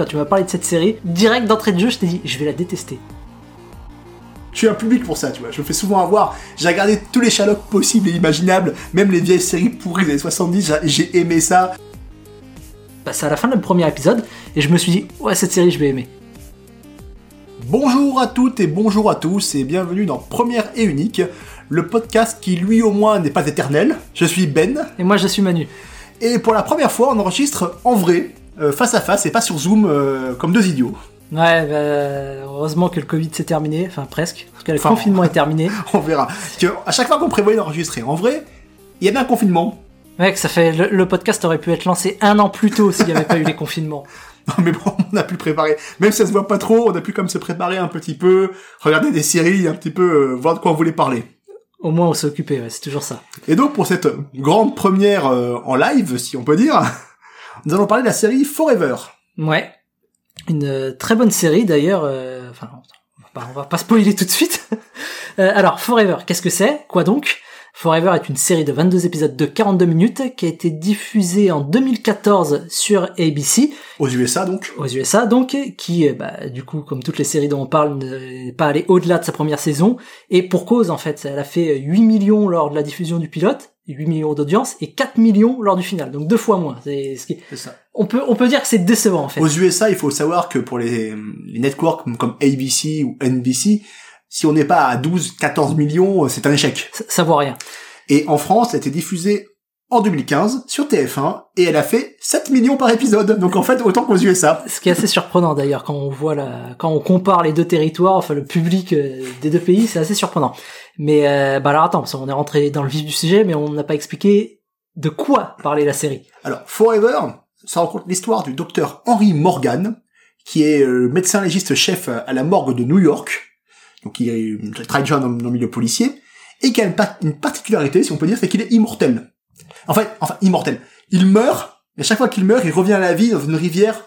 quand tu m'as parlé de cette série, direct d'entrée de jeu, je t'ai dit, je vais la détester. Je suis un public pour ça, tu vois. Je me fais souvent avoir. J'ai regardé tous les Sherlock possibles et imaginables, même les vieilles séries pourries des années 70, j'ai aimé ça. Bah, c'est à la fin du premier épisode, et je me suis dit, ouais, cette série, je vais aimer. Bonjour à toutes et bonjour à tous, et bienvenue dans Première et Unique, le podcast qui, lui au moins, n'est pas éternel. Je suis Ben. Et moi, je suis Manu. Et pour la première fois, on enregistre en vrai, euh, face à face, et pas sur Zoom, euh, comme deux idiots. Ouais, bah, heureusement que le Covid s'est terminé, enfin presque, parce que le confinement est terminé. On verra. Parce que à chaque fois qu'on prévoyait d'enregistrer, en vrai, il y avait un confinement. Mec, ça fait le, podcast aurait pu être lancé un an plus tôt s'il n'y avait pas eu les confinements. Non mais bon, on a pu préparer. Même si ça se voit pas trop, on a pu comme se préparer un petit peu, regarder des séries, un petit peu euh, voir de quoi on voulait parler. Au moins on s'est occupé, ouais, c'est toujours ça. Et donc pour cette grande première euh, en live, si on peut dire, nous allons parler de la série Forever. Ouais. Une euh, très bonne série d'ailleurs. Euh, enfin, on va pas spoiler tout de suite. Euh, alors, Forever, qu'est-ce que c'est? Quoi donc? Forever est une série de 22 épisodes de 42 minutes qui a été diffusée en 2014 sur ABC. Aux USA donc Aux USA donc, qui bah, du coup, comme toutes les séries dont on parle, n'est pas allée au-delà de sa première saison. Et pour cause en fait, elle a fait 8 millions lors de la diffusion du pilote 8 millions d'audience et 4 millions lors du final, donc deux fois moins. C'est ce qui... ça. On peut on peut dire que c'est décevant en fait. Aux USA, il faut savoir que pour les, les networks comme ABC ou NBC, si on n'est pas à 12, 14 millions, c'est un échec. Ça, ça vaut rien. Et en France, elle a été diffusée en 2015 sur TF1 et elle a fait 7 millions par épisode. Donc en fait, autant qu'aux USA. Ce qui est assez surprenant d'ailleurs quand on voit la, quand on compare les deux territoires, enfin le public euh, des deux pays, c'est assez surprenant. Mais euh, bah alors attends, on est rentré dans le vif du sujet, mais on n'a pas expliqué de quoi parlait la série. Alors Forever, ça raconte l'histoire du docteur Henry Morgan, qui est euh, médecin légiste chef à la morgue de New York. Donc il, travaille déjà dans, le milieu policier et qui a une, une particularité, si on peut dire, c'est qu'il est immortel. En fait, enfin, immortel. Il meurt, et chaque fois qu'il meurt, il revient à la vie dans une rivière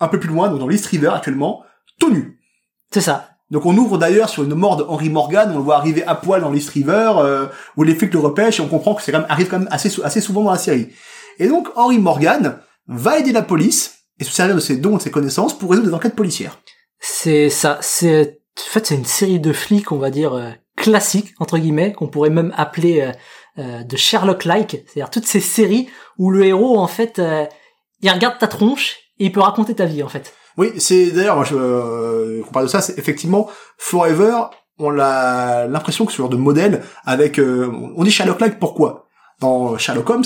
un peu plus loin, donc dans l'East River actuellement, tout nu. C'est ça. Donc on ouvre d'ailleurs sur une mort de Henry Morgan, on le voit arriver à poil dans l'East River, euh, où les flics le repêchent, et on comprend que c'est quand même, arrive quand même assez, assez souvent dans la série. Et donc Henry Morgan va aider la police, et se servir de ses dons et de ses connaissances pour résoudre des enquêtes policières. C'est ça, c'est, en fait c'est une série de flics, on va dire, euh, classique, entre guillemets, qu'on pourrait même appeler euh, euh, de Sherlock-like, c'est-à-dire toutes ces séries où le héros en fait euh, il regarde ta tronche et il peut raconter ta vie en fait. Oui, c'est d'ailleurs je euh, on parle de ça, c'est effectivement Forever, on a l'impression que ce genre de modèle avec on dit Sherlock-like pourquoi? Dans Sherlock Holmes,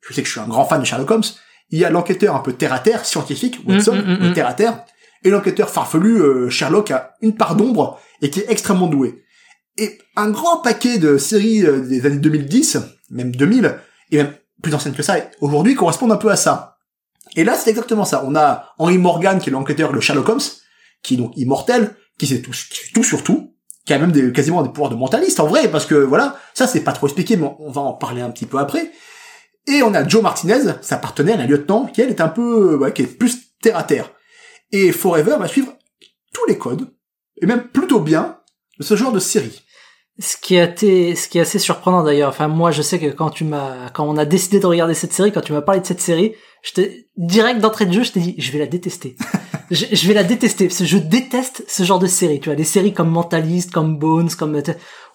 je sais que je suis un grand fan de Sherlock Holmes, il y a l'enquêteur un peu terre à terre, scientifique, mm, Watson, mm, mm, terre à terre, et l'enquêteur farfelu Sherlock a une part d'ombre et qui est extrêmement doué. Et un grand paquet de séries euh, des années 2010, même 2000, et même plus anciennes que ça, aujourd'hui correspondent un peu à ça. Et là, c'est exactement ça. On a Henry Morgan, qui est l'enquêteur de Sherlock Holmes, qui est donc immortel, qui sait tout, tout sur tout, qui a même quasiment des pouvoirs de mentaliste, en vrai, parce que voilà, ça c'est pas trop expliqué, mais on va en parler un petit peu après. Et on a Joe Martinez, sa partenaire, la lieutenant, qui elle est un peu, ouais, qui est plus terre à terre. Et Forever va suivre tous les codes, et même plutôt bien, de ce genre de série. Ce qui a été, ce qui est assez surprenant d'ailleurs. Enfin, moi, je sais que quand tu m'as, quand on a décidé de regarder cette série, quand tu m'as parlé de cette série, je t'ai direct d'entrée de jeu, je t'ai dit, je vais la détester. je, vais la détester parce que je déteste ce genre de série. Tu vois, des séries comme Mentalist, comme Bones, comme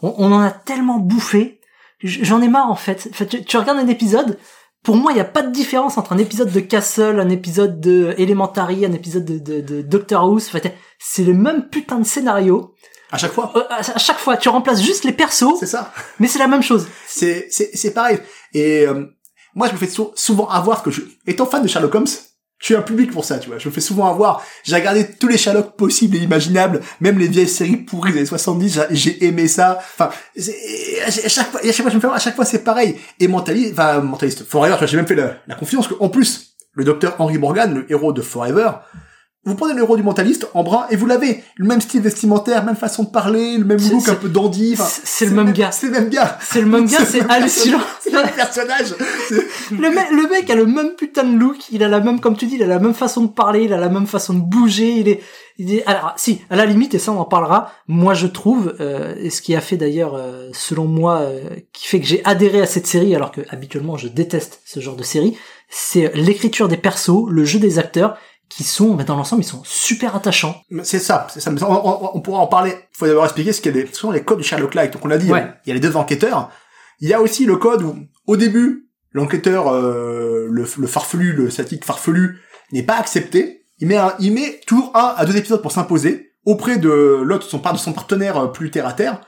on, on en a tellement bouffé. J'en ai marre en fait. tu, tu regardes un épisode. Pour moi, il n'y a pas de différence entre un épisode de Castle, un épisode de Elementary, un épisode de, de, de Doctor Who. c'est le même putain de scénario à chaque fois. Euh, à chaque fois, tu remplaces juste les persos. C'est ça. Mais c'est la même chose. C'est c'est c'est pareil. Et euh, moi, je me fais souvent avoir que je, étant fan de Sherlock Holmes, je suis un public pour ça, tu vois. Je me fais souvent avoir. J'ai regardé tous les Sherlock possibles et imaginables, même les vieilles séries pourries des années 70. J'ai aimé ça. Enfin, à chaque fois, à chaque fois, je me fais à chaque fois, c'est pareil. Et mentaliste, enfin, mentaliste. Forever, j'ai même fait la, la confiance qu'en plus, le docteur Henry Morgan, le héros de Forever, vous prenez le héros du mentaliste en brun et vous l'avez. Le même style vestimentaire, même façon de parler, le même look un peu dandy. c'est le même gars. C'est le même gars. C'est le même gars, c'est hallucinant. C'est le même personnage. le, mec, le mec a le même putain de look, il a la même, comme tu dis, il a la même façon de parler, il a la même façon de bouger, il est, il est alors si, à la limite, et ça on en parlera, moi je trouve, euh, et ce qui a fait d'ailleurs, euh, selon moi, euh, qui fait que j'ai adhéré à cette série, alors que habituellement je déteste ce genre de série, c'est l'écriture des persos, le jeu des acteurs, qui sont, mais dans l'ensemble, ils sont super attachants. C'est ça, c'est ça. Mais On, on- on pourra en parler. Il faut d'abord expliquer ce qu'est les, ce sont les codes du Sherlock Light. Donc on l'a dit, Ouais. il y a les deux enquêteurs. Il y a aussi le code où, au début, l'enquêteur, euh, le, le farfelu, le statique farfelu, n'est pas accepté. Il met, un- il met toujours un à deux épisodes pour s'imposer auprès de l'autre, son, de son partenaire euh, plus terre à terre.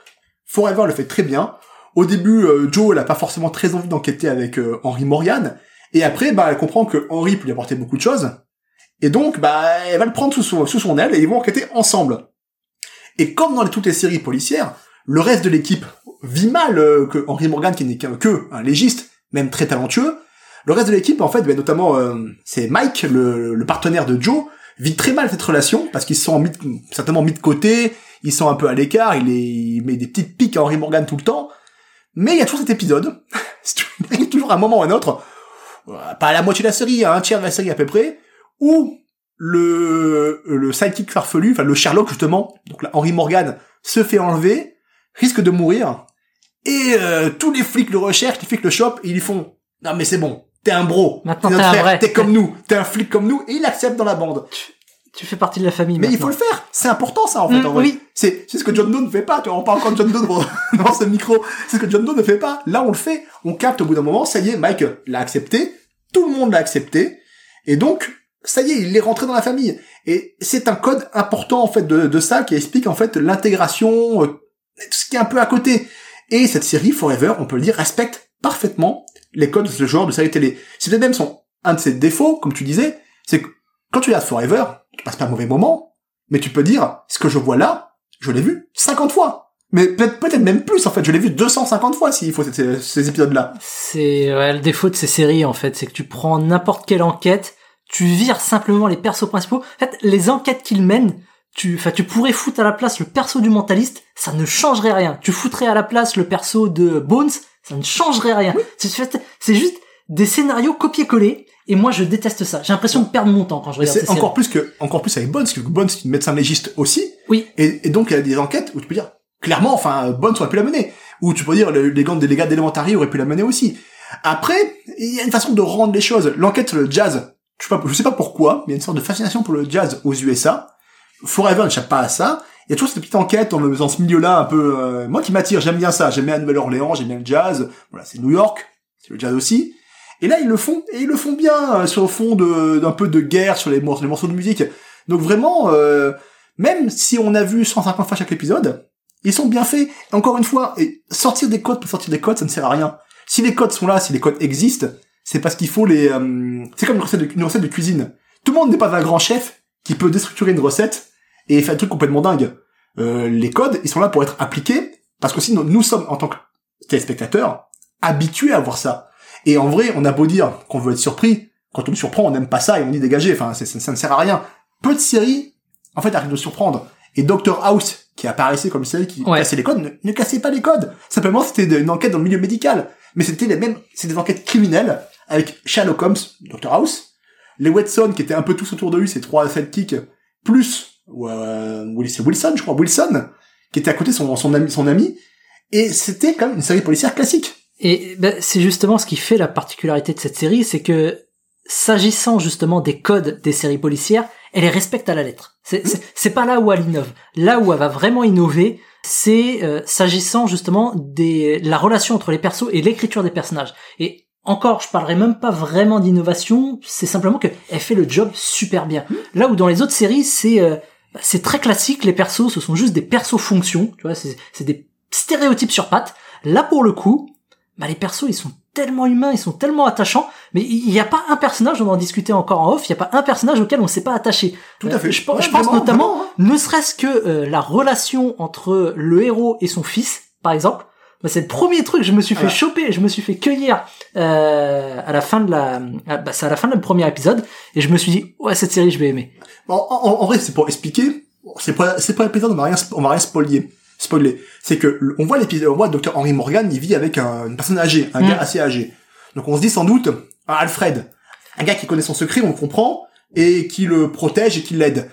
Forever le fait très bien. Au début, euh, Joe, elle a pas forcément très envie d'enquêter avec euh, Henry Morgan. Et après, bah, elle comprend que Henry peut lui apporter beaucoup de choses. Et donc, bah, elle va le prendre sous son, aile et ils vont enquêter ensemble. Et comme dans toutes les séries policières, le reste de l'équipe vit mal euh, que Henry Morgan, qui n'est qu'un que un légiste, même très talentueux. Le reste de l'équipe, en fait, ben, notamment, euh, c'est Mike, le, partenaire de Joe, vit très mal cette relation parce qu'ils sont mis, certainement mis de côté, ils sont un peu à l'écart, il, il met des petites piques à Henry Morgan tout le temps. Mais il y a toujours cet épisode, il arrive toujours à un moment ou un autre, euh, pas à la moitié de la série, à un tiers de la série à peu près, où le, le sidekick farfelu, enfin le Sherlock justement, donc là, Henry Morgan, se fait enlever, risque de mourir, et euh, tous les flics le recherchent, les flics le chopent, et ils lui font « Non mais c'est bon, t'es un bro, t'es t'es notre un frère, vrai. t'es comme nous, t'es un flic comme nous », et il accepte dans la bande. Tu fais partie de la famille. Mais il faut le faire, c'est important ça en fait Mm, en vrai. oui. C'est c'est ce que John Doe ne fait pas, tu vois, on parle encore de John Doe devant ce micro, c'est ce que John Doe ne fait pas. Là on le fait, on capte au bout d'un moment, ça y est, Mike l'a accepté, tout le monde l'a accepté, et donc ça y est, il est rentré dans la famille. Et c'est un code important en fait de, de ça qui explique en fait l'intégration, euh, tout ce qui est un peu à côté. Et cette série Forever, on peut le dire, respecte parfaitement les codes de ce genre de série télé. C'est peut-être même son un de ses défauts, comme tu disais, c'est que quand tu regardes Forever, tu passes pas un mauvais moment, mais tu peux dire, ce que je vois là, je l'ai vu 50 fois. Mais peut-être même plus, en fait, je l'ai vu 250 fois s'il faut ces, ces épisodes-là. C'est ouais, le défaut de ces séries en fait, c'est que tu prends n'importe quelle enquête, tu vires simplement les persos principaux. En fait, les enquêtes qu'ils mènent, tu, enfin, tu pourrais foutre à la place le perso du mentaliste, ça ne changerait rien. Tu foutrais à la place le perso de Bones, ça ne changerait rien. C'est c'est juste des scénarios copier-coller. Et moi, je déteste ça. J'ai l'impression de perdre mon temps quand je regarde ces c'est séries. encore plus que, encore plus avec Bones, parce que Bones, c'est une médecin légiste aussi. Oui. Et, et donc, il y a des enquêtes où tu peux dire, clairement, enfin, Bones aurait pu la mener. Ou tu peux dire, le- les les gars d'Elementary auraient pu la mener aussi. Après, il y a une façon de rendre les choses. L'enquête sur le jazz, je sais pas, je sais pas pourquoi, mais il y a une sorte de fascination pour le jazz aux USA. Forever n'échappe pas à ça. Il y a toujours cette petite enquête le, dans ce milieu-là un peu, euh, moi qui m'attire, j'aime bien ça. J'aime bien la Nouvelle-Orléans, j'aime le jazz. Voilà, c'est New York, c'est le jazz aussi. Et là, ils le font, et ils le font bien, euh, sur le fond d'un peu de guerre sur les, morceaux, de musique. Donc vraiment, euh, même si on a vu 150 fois chaque épisode, ils sont bien faits. Encore une fois, et sortir des codes pour sortir des codes, ça ne sert à rien. Si les codes sont là, si les codes existent, c'est parce qu'il faut les... euh, c'est comme une recette, de, une recette de cuisine. Tout le monde n'est pas un grand chef qui peut déstructurer une recette et faire un truc complètement dingue. Euh, les codes, ils sont là pour être appliqués, parce que sinon, nous sommes, en tant que téléspectateurs, habitués à voir ça. Et en vrai, on a beau dire qu'on veut être surpris, quand on nous surprend, on n'aime pas ça et on dit dégager. Enfin, ça, ça ne sert à rien. Peu de séries, en fait, arrivent de surprendre. Et Doctor House, qui apparaissait comme une série qui Ouais. cassait les codes, ne, ne cassait pas les codes. Simplement, c'était une enquête dans le milieu médical. Mais c'était les mêmes, c'est des enquêtes criminelles avec Sherlock Holmes, Doctor House, les Watson qui étaient un peu tous autour de lui, ces trois sidekicks, plus euh, Wilson, je crois, Wilson, qui était à côté son, son ami, son ami. Et c'était quand même une série policière classique. Et ben, c'est justement ce qui fait la particularité de cette série, c'est que s'agissant justement des codes des séries policières, elle les respecte à la lettre. C'est c'est- c'est pas là où elle innove. Là où elle va vraiment innover, c'est euh, s'agissant justement des la relation entre les persos et l'écriture des personnages. Et encore, je parlerai même pas vraiment d'innovation, c'est simplement que elle fait le job super bien. Là où dans les autres séries, c'est euh, c'est très classique, les persos, ce sont juste des persos fonctions, tu vois, c'est des stéréotypes sur pattes. Là pour le coup, bah les persos ils sont tellement humains, ils sont tellement attachants, mais il n'y a pas un personnage, on en discutait encore en off, il n'y a pas un personnage auquel on ne s'est pas attaché. Tout Euh, à fait. Je, pense- Ouais, je pense vraiment, notamment, vraiment, hein. ne serait-ce que euh, la relation entre le héros et son fils, par exemple. Bah, c'est le premier truc, je me suis fait Voilà. choper, je me suis fait cueillir euh, à la fin de la, ah, bah, c'est à la fin du premier épisode, et je me suis dit ouais cette série je vais aimer. Bon, en, en- en vrai, c'est pour expliquer. C'est pas, c'est pas l'épisode, on va rien, on va rien spoiler. Spoiler. C'est que, le- on voit l'épisode, on voit Dr. Henry Morgan, il vit avec un- une personne âgée, un Mm. gars assez âgé. Donc on se dit sans doute, Alfred, un gars qui connaît son secret, on le comprend, et qui le protège et qui l'aide.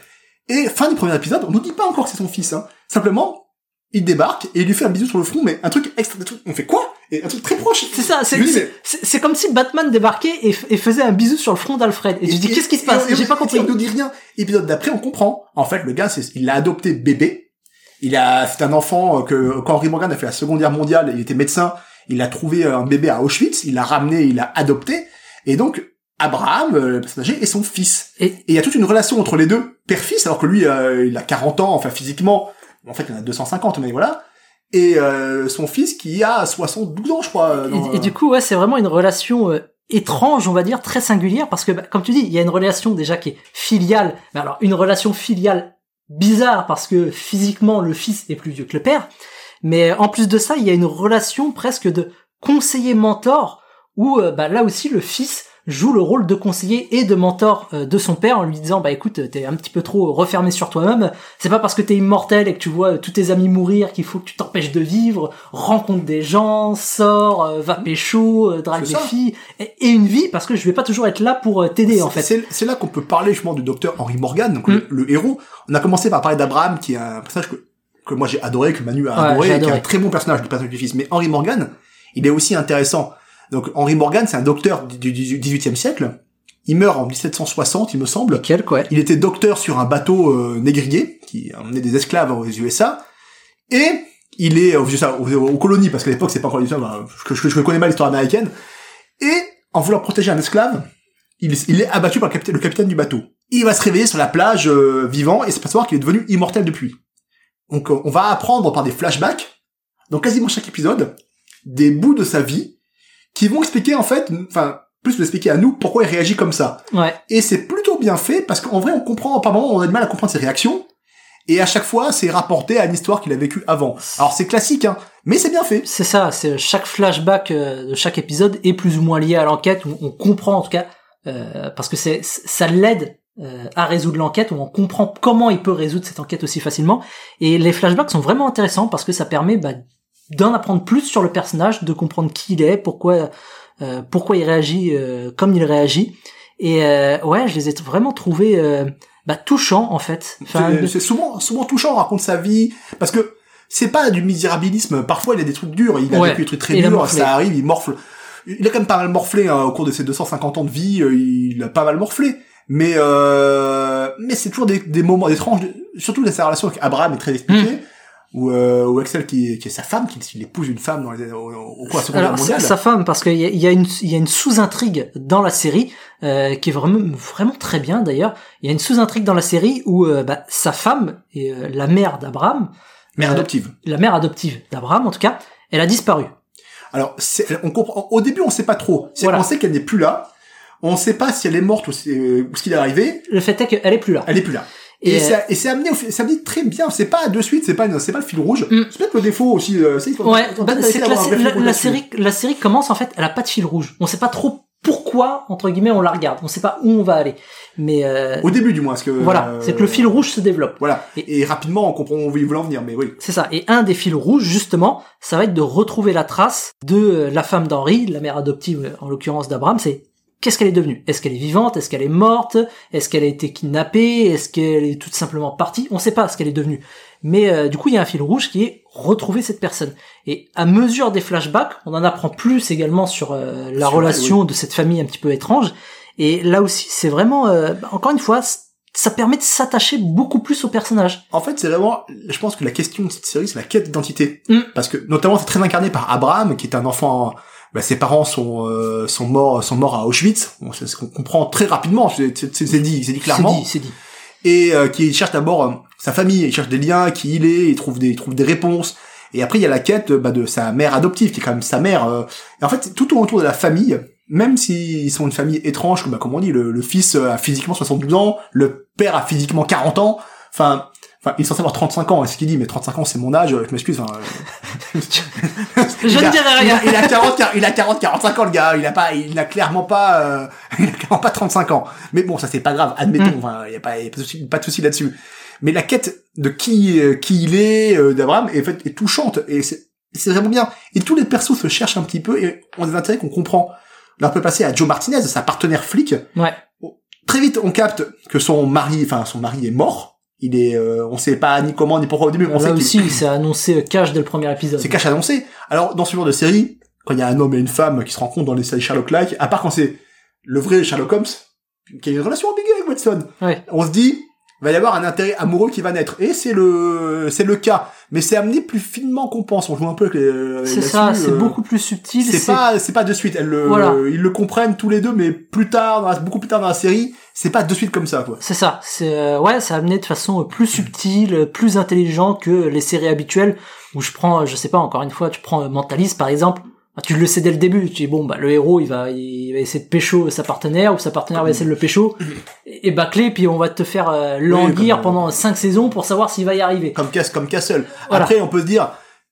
Et fin du premier épisode, on nous dit pas encore que c'est son fils, hein. Simplement, il débarque et il lui fait un bisou sur le front, mais un truc extra, un truc, on fait quoi? Et un truc très proche. C'est ça, c'est c'est- comme si Batman débarquait et, et faisait un bisou sur le front d'Alfred. Et, tu dis qu'est-ce qui se passe? et- et- J'ai pas et- compris. On nous dit rien. Épisode d'après, on comprend. En fait, le gars, c'est, il l'a adopté bébé. Il a, c'est un enfant euh, que quand Henry Morgan a fait la Seconde Guerre mondiale, il était médecin. Il a trouvé un bébé à Auschwitz. Il l'a ramené, il l'a adopté. Et donc, Abraham, euh, le personnage, est son fils. Et- Et il y a toute une relation entre les deux, père-fils, alors que lui, euh, il a 40 ans, enfin physiquement. En fait, il en a 250, mais voilà. Et euh, son fils qui a 72 ans, je crois. euh, dans- Et, et du coup, ouais, c'est vraiment une relation euh, étrange, on va dire, très singulière, parce que, bah, comme tu dis, il y a une relation déjà qui est filiale. Mais alors, une relation filiale bizarre, parce que physiquement, le fils est plus vieux que le père. Mais en plus de ça, il y a une relation presque de conseiller-mentor, où euh, bah, là aussi, le fils joue le rôle de conseiller et de mentor euh, de son père en lui disant bah écoute t'es un petit peu trop refermé sur toi-même c'est pas parce que t'es immortel et que tu vois euh, tous tes amis mourir qu'il faut que tu t'empêches de vivre rencontre des gens sors euh, va pécho drague des filles et, et une vie parce que je vais pas toujours être là pour t'aider en fait C'est là qu'on peut parler justement du docteur Henry Morgan, donc Mm. le, le héros. On a commencé par parler d'Abraham, qui est un personnage que, que moi j'ai adoré, que Manu a Ouais, adoré, et qui est adoré. un très bon personnage du personnage du fils. Mais Henry Morgan, il est aussi intéressant. Donc Henry Morgan, c'est un docteur du du 18e siècle. Il meurt en 1760, il me semble. quel quoi Il était docteur sur un bateau euh, négrier qui emmenait des esclaves aux USA. Et il est aux, USA, aux, aux colonies, parce qu'à l'époque c'est pas encore les USA, bah, je, je, je connais mal l'histoire américaine. Et en voulant protéger un esclave, il, il est abattu par le capitaine, le capitaine du bateau. Il va se réveiller sur la plage euh, vivant et c'est pas savoir qu'il est devenu immortel depuis. Donc on va apprendre par des flashbacks, dans quasiment chaque épisode, des bouts de sa vie qui vont expliquer en fait, enfin plus nous expliquer à nous pourquoi il réagit comme ça. ouais Et c'est plutôt bien fait parce qu'en vrai, on comprend, par moment, on a du mal à comprendre ses réactions. Et à chaque fois, c'est rapporté à une histoire qu'il a vécue avant. Alors c'est classique, hein, mais c'est bien fait. c'est ça c'est chaque flashback euh, de chaque épisode est plus ou moins lié à l'enquête où on comprend en tout cas euh, parce que c'est ça l'aide euh, à résoudre l'enquête où on comprend comment il peut résoudre cette enquête aussi facilement et les flashbacks sont vraiment intéressants parce que ça permet bah, d'en apprendre plus sur le personnage de comprendre qui il est pourquoi euh, pourquoi il réagit euh, comme il réagit et euh, ouais je les ai vraiment trouvés euh, bah, touchants en fait enfin, C'est- souvent, souvent touchant, on raconte sa vie, parce que c'est pas du misérabilisme. Parfois, il a des trucs durs, il a Ouais. vécu des trucs très durs, ça arrive, il morfle. Il a quand même pas mal morflé hein, au cours de ses 250 ans de vie, euh, il a pas mal morflé. Mais euh, mais c'est toujours des, des moments, de- surtout dans sa relation avec Abraham est très expliquée. Hmm. Ou euh, ou Axel qui, est- qui est sa femme, qui, qui épouse une femme dans les, au, au la Seconde Guerre mondiale. sa femme, parce qu'il y a, il y a une, il y a une sous-intrigue dans la série euh, qui est vraiment, vraiment très bien d'ailleurs. Il y a une sous-intrigue dans la série où euh, bah, sa femme et euh, la mère d'Abraham, Mère adoptive. la mère adoptive d'Abraham en tout cas, elle a disparu. Alors, on comprend. Au début, on sait pas trop. Voilà. On sait qu'elle n'est plus là. On sait pas si elle est morte ou, si- ou ce qu'il est arrivé. Le fait est qu'elle est plus là. Elle est plus là. Et, Et, euh, c'est- et c'est amené, amené très bien. C'est pas de suite, c'est pas, c'est pas le fil rouge. Mm. C'est peut-être le défaut aussi. euh, c'est- Ouais, bah, la, la- la série, la série commence en fait, elle a pas de fil rouge. On sait pas trop pourquoi entre guillemets on la regarde. On sait pas où on va aller. Mais euh, Au début, du moins, parce que voilà, euh, c'est que le fil rouge se développe. Voilà. Et, rapidement, on comprend où ils voulaient en venir. Mais oui. C'est ça. Et un des fils rouges, justement, ça va être de retrouver la trace de la femme d'Henri, la mère adoptive, en l'occurrence d'Abraham. C'est qu'est-ce qu'elle est devenue? Est-ce qu'elle est vivante? Est-ce qu'elle est morte? Est-ce qu'elle a été kidnappée? Est-ce qu'elle est tout simplement partie? On sait pas ce qu'elle est devenue. Mais euh, du coup, il y a un fil rouge qui est retrouver cette personne. Et à mesure des flashbacks, on en apprend plus également sur euh, la Sur elle, relation de cette famille un petit peu étrange. Et là aussi, c'est vraiment, euh, bah, encore une fois, ça permet de s'attacher beaucoup plus au personnage. En fait, c'est vraiment, je pense que la question de cette série, c'est la quête d'identité. Mm. Parce que, notamment, c'est très incarné par Abraham, qui est un enfant, bah, ses parents sont, euh, sont morts, sont morts à Auschwitz. Bon, c'est ce qu'on comprend très rapidement. C'est dit, c'est dit clairement. C'est dit, c'est dit. et euh, qui cherche d'abord euh, sa famille, il cherche des liens, qui il est, il trouve des, il trouve des réponses. Et après, il y a la quête bah, de sa mère adoptive, qui est quand même sa mère. euh. Et en fait, tout autour de la famille, même s'ils sont une famille étrange, comme, bah, comme on dit, le, le fils a physiquement 72 ans, le père a physiquement 40 ans, enfin... Enfin, il est censé avoir 35 ans, ce qu'il dit, mais 35 ans, c'est mon âge, je m'excuse. enfin, euh, Je ne a- dirai il rien. a, il a 40, quar- il a 40, 45 ans, le gars. Il a pas, il n'a clairement pas, euh, il a clairement pas 35 ans. Mais bon, ça c'est pas grave. Admettons. Mm. Enfin, il y a pas, il y a pas de souci, là-dessus. Mais la quête de qui, euh, qui il est, euh, d'Abraham, est, en fait, est touchante. Et c'est, c'est vraiment bien. Et tous les persos se cherchent un petit peu et ont des intérêts qu'on comprend. Là, on peut passer à Joe Martinez, sa partenaire flic. Ouais. Très vite, on capte que son mari, enfin, son mari est mort. Il est, euh, on sait pas ni comment ni pourquoi au début, mais on Là sait aussi, c'est annoncé euh, cash dès le premier épisode. c'est cache annoncé. Alors, dans ce genre de série, quand il y a un homme et une femme qui se rencontrent dans les séries Sherlock-like, à part quand c'est le vrai Sherlock Holmes, qui a une relation ambiguë avec Watson, Ouais. on se dit, il va y avoir un intérêt amoureux qui va naître. Et c'est le, c'est le cas. Mais c'est amené plus finement qu'on pense. On joue un peu avec les, C'est là-dessus, ça, c'est euh, beaucoup plus subtil. c'est pas, c'est pas de suite. Elle Voilà. ils le comprennent tous les deux, mais plus tard, dans la- beaucoup plus tard dans la série, c'est pas de suite comme ça, quoi. C'est ça. C'est euh, ouais, c'est amené de façon plus subtile, plus intelligent que les séries habituelles où je prends, je sais pas, encore une fois, tu prends euh, Mentalist par exemple. Tu le sais dès le début. Tu dis bon bah le héros il va il va essayer de pécho sa partenaire ou sa partenaire va essayer de le pécho et, et bâcler puis on va te faire euh, languir euh, pendant cinq saisons pour savoir s'il va y arriver. Comme Cass, comme Castle. Voilà. Après, on peut se dire,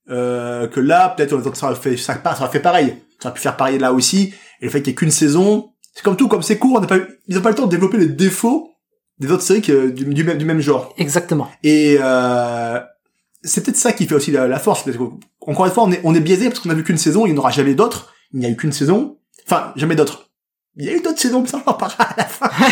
euh, que là, peut-être, ça aurait fait, ça, ça aurait fait pareil. Ça aurait pu faire pareil là aussi. Et le fait qu'il y ait qu'une saison, c'est comme tout, comme c'est court, on pas eu, ils ont pas le temps de développer les défauts des autres séries que, du, du même, du même genre. Exactement. Et euh, c'est peut-être ça qui fait aussi la, la force. Encore une fois, on est, on est biaisé parce qu'on a vu qu'une saison, il n'y en aura jamais d'autres. Il n'y a eu qu'une saison. Enfin, jamais d'autres. Il y a eu d'autres saisons, mais ça on en parlera à la fin.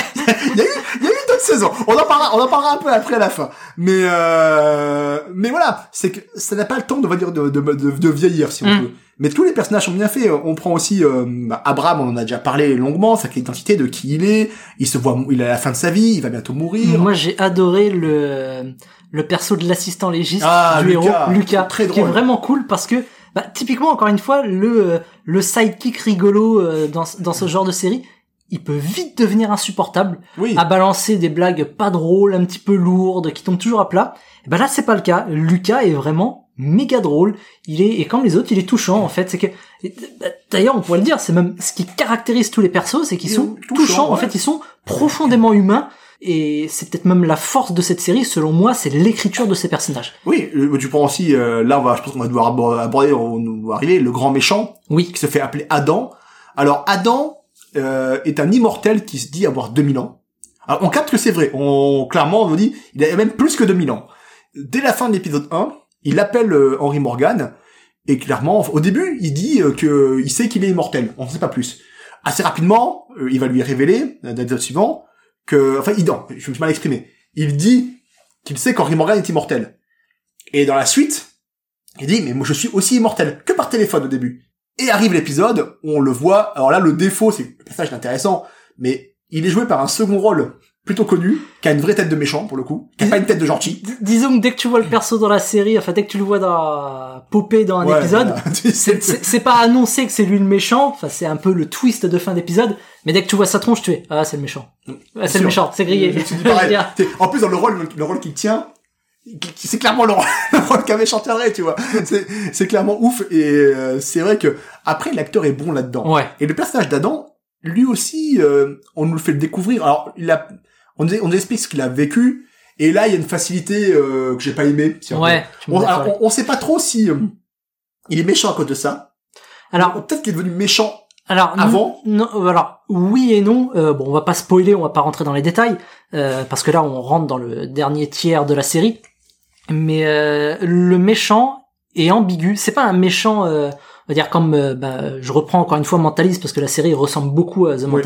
il y a eu, il y a eu d'autres saisons. On en parlera, on en parlera un peu après à la fin. Mais euh, mais voilà, c'est que ça n'a pas le temps de, dire, de, de, de, de vieillir si on Mm. peut. Mais tous les personnages sont bien faits. On prend aussi euh, Abraham, on en a déjà parlé longuement, sa identité, de qui il est. Il se voit, il est à la fin de sa vie, il va bientôt mourir. Moi j'ai adoré le le perso de l'assistant légiste Ah, du Lucas. héros Lucas, Très qui est vraiment cool parce que bah, typiquement encore une fois le euh, le sidekick rigolo euh, dans dans ce genre de série, il peut vite devenir insupportable oui. à balancer des blagues pas drôles, un petit peu lourdes, qui tombent toujours à plat. Et ben là, c'est pas le cas. Lucas est vraiment méga drôle. Il est, et comme les autres, il est touchant, en fait. C'est que, bah, d'ailleurs, on pourrait le dire, c'est même ce qui caractérise tous les persos, c'est qu'ils Ils sont touchants. En fait, ils sont profondément humains. Et c'est peut-être même la force de cette série, selon moi, c'est l'écriture de ces personnages. Oui, euh, tu prends aussi, euh, là, on va, je pense qu'on va devoir abo- aborder, on nous va arriver, le grand méchant, Oui. qui se fait appeler Adam. Alors, Adam euh, est un immortel qui se dit avoir 2000 ans. Alors, on capte que c'est vrai. On, clairement, on nous dit, il a même plus que 2000 ans. Dès la fin de l'épisode 1, il appelle euh, Henry Morgan, et clairement, au début, il dit que il sait qu'il est immortel. On ne sait pas plus. Assez rapidement, il va lui révéler, dans l'épisode suivant, que, enfin, il, je me suis mal exprimé. Il dit qu'il sait qu'Henry Morgan est immortel. Et dans la suite, il dit, mais moi je suis aussi immortel, que par téléphone au début. Et arrive l'épisode on le voit, alors là le défaut, c'est le personnage est intéressant, mais il est joué par un second rôle plutôt connu, qui a une vraie tête de méchant pour le coup, qui a pas une tête de gentil. D- disons que dès que tu vois le perso dans la série, enfin, dès que tu le vois dans, popper dans un Ouais, épisode, c'est pas annoncé que c'est lui le méchant, enfin c'est un peu le twist de fin d'épisode, mais dès que tu vois sa tronche, tu es ah c'est le méchant, Ah, c'est le méchant, c'est grillé. Je me pareil. En plus dans le rôle, le rôle qu'il tient, c'est clairement le rôle, le rôle qu'un méchant tiendrait, tu vois. C'est c'est clairement ouf et euh, c'est vrai que après l'acteur est bon là-dedans. Ouais, Et le personnage d'Adam, lui aussi, euh, on nous le fait le découvrir. Alors, il a, on nous, on nous explique ce qu'il a vécu, et là, il y a une facilité euh, que j'ai pas aimé. si on ouais. On, alors, on, on sait pas trop si euh, il est méchant à cause de ça. Alors, peut-être qu'il est devenu méchant. alors avant non, non, alors oui et non. Euh, bon, on va pas spoiler, on va pas rentrer dans les détails euh, parce que là, on rentre dans le dernier tiers de la série. Mais euh, le méchant est ambigu. C'est pas un méchant, euh, on va dire comme, euh, bah, je reprends encore une fois Mentalist parce que la série ressemble beaucoup à The Oui.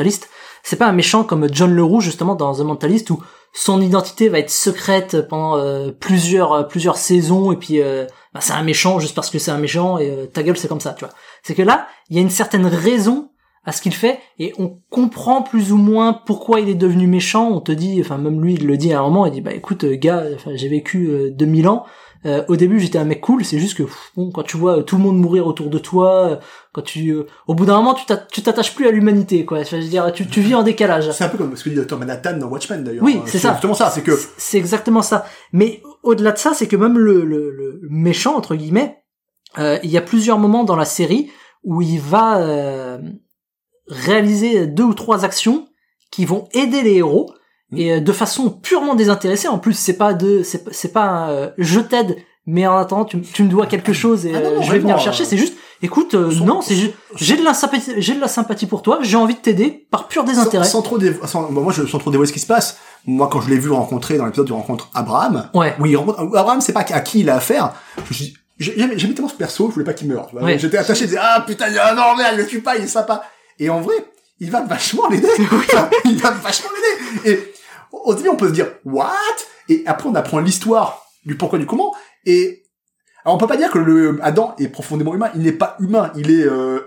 C'est pas un méchant comme John LeRoux justement dans The Mentalist où son identité va être secrète pendant euh, plusieurs euh, plusieurs saisons et puis euh, bah, c'est un méchant juste parce que c'est un méchant et ta gueule c'est comme ça tu vois. C'est que là il y a une certaine raison à ce qu'il fait et on comprend plus ou moins pourquoi il est devenu méchant. On te dit enfin même lui il le dit à un moment il dit bah écoute gars j'ai vécu euh, 2000 ans Euh, au début j'étais un mec cool c'est juste que pff, bon quand tu vois euh, tout le monde mourir autour de toi euh, quand tu euh, au bout d'un moment tu t'a- tu t'attaches plus à l'humanité quoi je veux dire tu, tu vis en décalage C'est un peu comme ce que dit Dr. Manhattan dans Watchmen d'ailleurs. Oui, Euh, c'est ça. justement ça, c'est que c'est exactement ça. Mais au-delà de ça, c'est que même le, le, le méchant entre guillemets, euh, il y a plusieurs moments dans la série où il va euh, réaliser deux ou trois actions qui vont aider les héros. Et euh, de façon purement désintéressée. En plus, c'est pas de, c'est pas- c'est pas un, euh, je t'aide, mais en attendant tu, tu me dois quelque chose et Ah non, euh, non, je vais venir chercher. euh, C'est juste, écoute, euh, sans- non, c'est juste, j'ai de la sympathie, j'ai de la sympathie pour toi, j'ai envie de t'aider par pur désintérêt. sans trop dévo- sans, bon, moi je, sans trop dévoiler ce qui se passe, moi quand je l'ai vu rencontrer dans l'épisode où il rencontre Abraham, Ouais. oui, il rencontre, Abraham c'est pas à qui il a affaire, je suis j'aimais tellement ce perso, je voulais pas qu'il meure. Ouais. J'étais attaché, je disais, ah putain, ah, non merde, il le tue pas, il est sympa. Et en vrai, il va vachement l'aider. il va vachement l'aider. Et au début, on peut se dire, what? Et après, on apprend l'histoire du pourquoi du comment. Et alors, on peut pas dire que le Adam est profondément humain. Il n'est pas humain. Il est. Euh...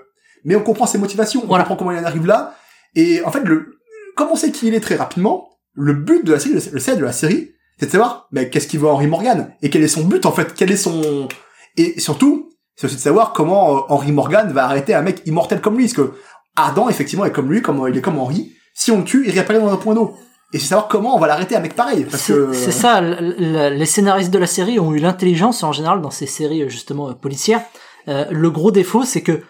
Mais on comprend ses motivations. On Voilà. comprend comment il en arrive là. Et en fait, le comme on sait qui il est très rapidement, le but de la série, le set de la série, c'est de savoir mais qu'est-ce qu'il veut Henry Morgan? Et quel est son but en fait? Quel est son et surtout, c'est aussi de savoir comment euh, Henry Morgan va arrêter un mec immortel comme lui. Parce que Adam, effectivement, est comme lui, comme il est comme Henry. Si on le tue, il réapparaît dans un point d'eau. Et c'est savoir comment on va l'arrêter un mec pareil. Parce C'est que c'est ça, les scénaristes de la série ont eu l'intelligence en général dans ces séries justement euh, policières. Euh, le gros défaut, c'est que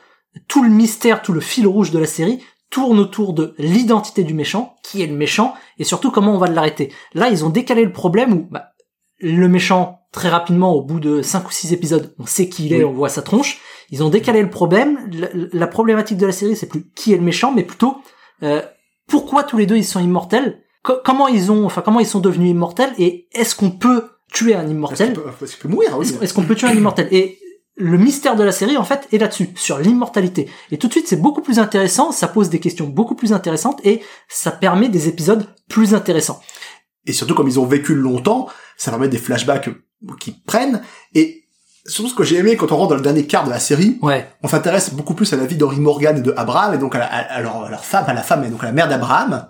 tout le mystère, tout le fil rouge de la série tourne autour de l'identité du méchant, qui est le méchant, et surtout comment on va l'arrêter. Là, ils ont décalé le problème où bah, le méchant, très rapidement, au bout de 5 ou 6 épisodes, on sait qui il est, Oui. on voit sa tronche. Ils ont décalé le problème. La, la problématique de la série, c'est plus qui est le méchant, mais plutôt euh, pourquoi tous les deux ils sont immortels Co- comment ils ont, enfin comment ils sont devenus immortels et est-ce qu'on peut tuer un immortel? Qu'il peut, parce qu'il peut mourir, oui. Est-ce est-ce qu'on peut tuer un immortel? Et le mystère de la série en fait est là-dessus, sur l'immortalité. Et tout de suite c'est beaucoup plus intéressant, ça pose des questions beaucoup plus intéressantes et ça permet des épisodes plus intéressants. Et surtout, comme ils ont vécu longtemps, ça permet des flashbacks qui prennent. Et surtout, ce que j'ai aimé quand on rentre dans le dernier quart de la série, Ouais, on s'intéresse beaucoup plus à la vie d'Henry Morgan et de Abraham, et donc à, la- à- à leur, à leur femme, à la femme, et donc à la mère d'Abraham,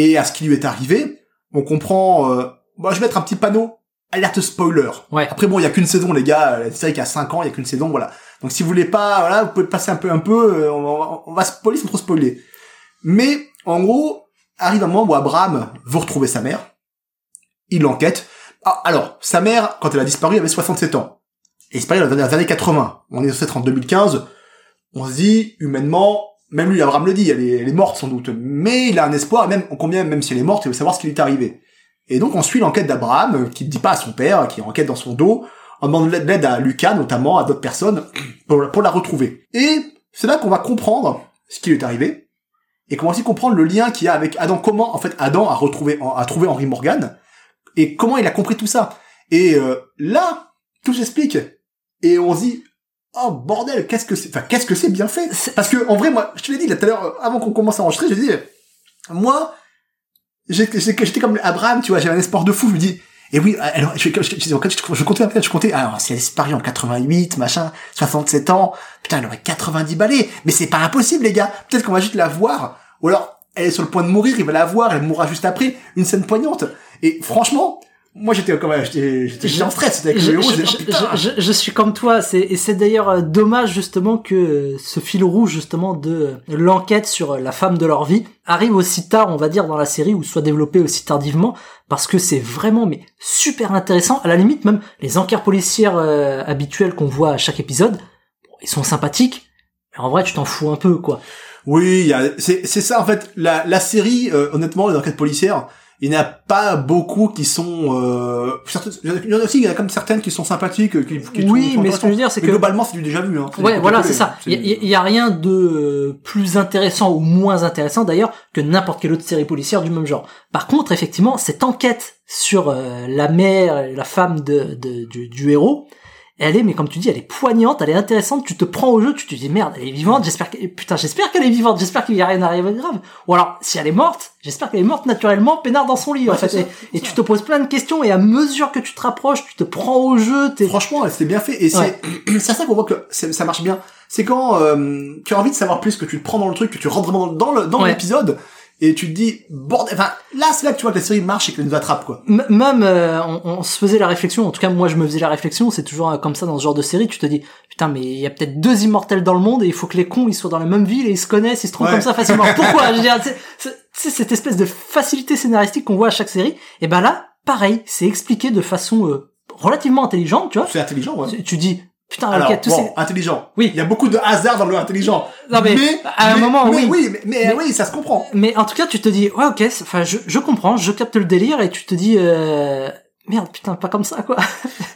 et à ce qui lui est arrivé. On comprend... Euh, bon, je vais mettre un petit panneau, alerte spoiler. ouais. Après, bon, il y a qu'une saison, les gars. La série qui a 5 ans, il y a qu'une saison, voilà. Donc, si vous voulez pas, voilà, vous pouvez passer un peu, un peu. euh, On va, on va spoiler sans trop spoiler. Mais, en gros, arrive un moment où Abraham veut retrouver sa mère. Il l'enquête. Ah, alors, sa mère, quand elle a disparu, elle avait 67 ans. Elle a disparu dans les années 80. On est censé être en 2015. On se dit, humainement, même lui, Abraham le dit, elle est, morte sans doute. Mais il a un espoir, même, combien, même si elle est morte, il veut savoir ce qui lui est arrivé. Et donc on suit l'enquête d'Abraham, euh, qui ne dit pas à son père, qui enquête dans son dos, en demandant de l'aide à Lucas notamment, à d'autres personnes, pour, pour la retrouver. Et c'est là qu'on va comprendre ce qui lui est arrivé, et qu'on va aussi comprendre le lien qu'il y a avec Adam, comment en fait Adam a retrouvé, a trouvé Henry Morgan, et comment il a compris tout ça. Et euh, là, tout s'explique, et on se dit, oh bordel, qu'est-ce que c'est, enfin qu'est-ce que c'est bien fait Parce que en vrai, moi, je te l'ai dit là tout à l'heure, avant qu'on commence à enregistrer, je dit, moi, j'ai- j'ai- j'étais comme Abraham, tu vois, j'avais un espoir de fou, je me dis, et oui, alors, je, je, comptais, je comptais, alors, si elle est disparue en 88, machin, 67 ans, putain, elle aurait 90 balais, mais c'est pas impossible, les gars, peut-être qu'on va juste la voir, ou alors, elle est sur le point de mourir, il va la voir, elle mourra juste après, une scène poignante, et franchement, moi, j'étais comme, j'étais, j'étais j'étais en stress, c'était avec Je, le héros, je- je- putain. je- je suis comme toi, c'est et c'est d'ailleurs euh, dommage justement que ce fil rouge justement de l'enquête sur la femme de leur vie arrive aussi tard, on va dire, dans la série ou soit développé aussi tardivement, parce que c'est vraiment mais super intéressant. À la limite, même les enquêtes policières euh, habituelles qu'on voit à chaque épisode, bon, ils sont sympathiques, mais en vrai, tu t'en fous un peu, quoi. Oui, il y a- c'est c'est ça en fait. La, la série, euh, honnêtement, les enquêtes policières, il n'y en a pas beaucoup qui sont. Euh, il y en a aussi, il y en a comme certaines qui sont sympathiques, euh, qui, qui Oui, mais ce que je veux dire, c'est que globalement, c'est du déjà vu. Hein. Ouais, voilà, c'est ça. Il y, a- il y a rien de euh, plus intéressant ou moins intéressant d'ailleurs que n'importe quelle autre série policière du même genre. Par contre, effectivement, cette enquête sur euh, la mère, et la femme de, de- du, du héros, elle est, mais comme tu dis, elle est poignante, elle est intéressante. Tu te prends au jeu, tu te dis merde, elle est vivante. J'espère que putain, j'espère qu'elle est vivante. J'espère qu'il y a rien arrivé de grave. Ou alors, si elle est morte, j'espère qu'elle est morte naturellement, peinard dans son lit en Ouais, fait. c'est ça, Et, c'est tu te poses plein de questions et à mesure que tu te rapproches, tu te prends au jeu. T'es Franchement, c'était bien fait. Et c'est c'est ça qu'on voit que c'est- ça marche bien. C'est quand euh, tu as envie de savoir plus, que tu te prends dans le truc, que tu rentres vraiment dans le dans Ouais. l'épisode, et tu te dis bordel. Enfin, là, c'est là que tu vois que la série marche et qu'elle nous attrape quoi. M- même euh, on, on se faisait la réflexion, en tout cas moi je me faisais la réflexion, c'est toujours euh, comme ça dans ce genre de série, tu te dis putain mais il y a peut-être deux immortels dans le monde et il faut que les cons ils soient dans la même ville et ils se connaissent, ils se trouvent Ouais. comme ça facilement. Pourquoi? Je veux dire, cette espèce de facilité scénaristique qu'on voit à chaque série, et ben là pareil, c'est expliqué de façon euh, relativement intelligente, tu vois. C'est intelligent, ouais. Tu, tu dis putain Alors, ok tous bon, ces- intelligent. Oui. Il y a beaucoup de hasard dans le intelligent. Non, mais à un mais- moment, mais oui. mais, mais, oui, ça se comprend. Mais en tout cas, tu te dis, ouais, ok, enfin, je, je comprends, je capte le délire, et tu te dis, euh, merde, putain, pas comme ça, quoi.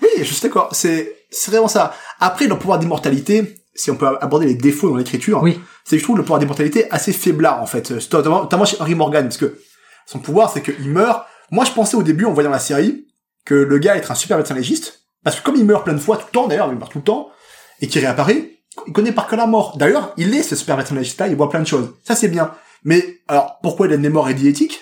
Oui, je suis d'accord. C'est, c'est vraiment ça. Après, le pouvoir d'immortalité, si on peut aborder les défauts dans l'écriture, Oui. c'est je trouve le pouvoir d'immortalité assez faiblard, en fait. Notamment, notamment chez Henry Morgan, parce que son pouvoir, c'est qu'il meurt. Moi, je pensais au début, en voyant la série, que le gars être un super médecin légiste, parce que comme il meurt plein de fois tout le temps, d'ailleurs, il meurt tout le temps, et qu'il réapparaît, il connaît par que la mort. D'ailleurs, il est ce super légiste-là, il voit plein de choses. Ça, c'est bien. Mais, alors, pourquoi il a une mémoire idiotique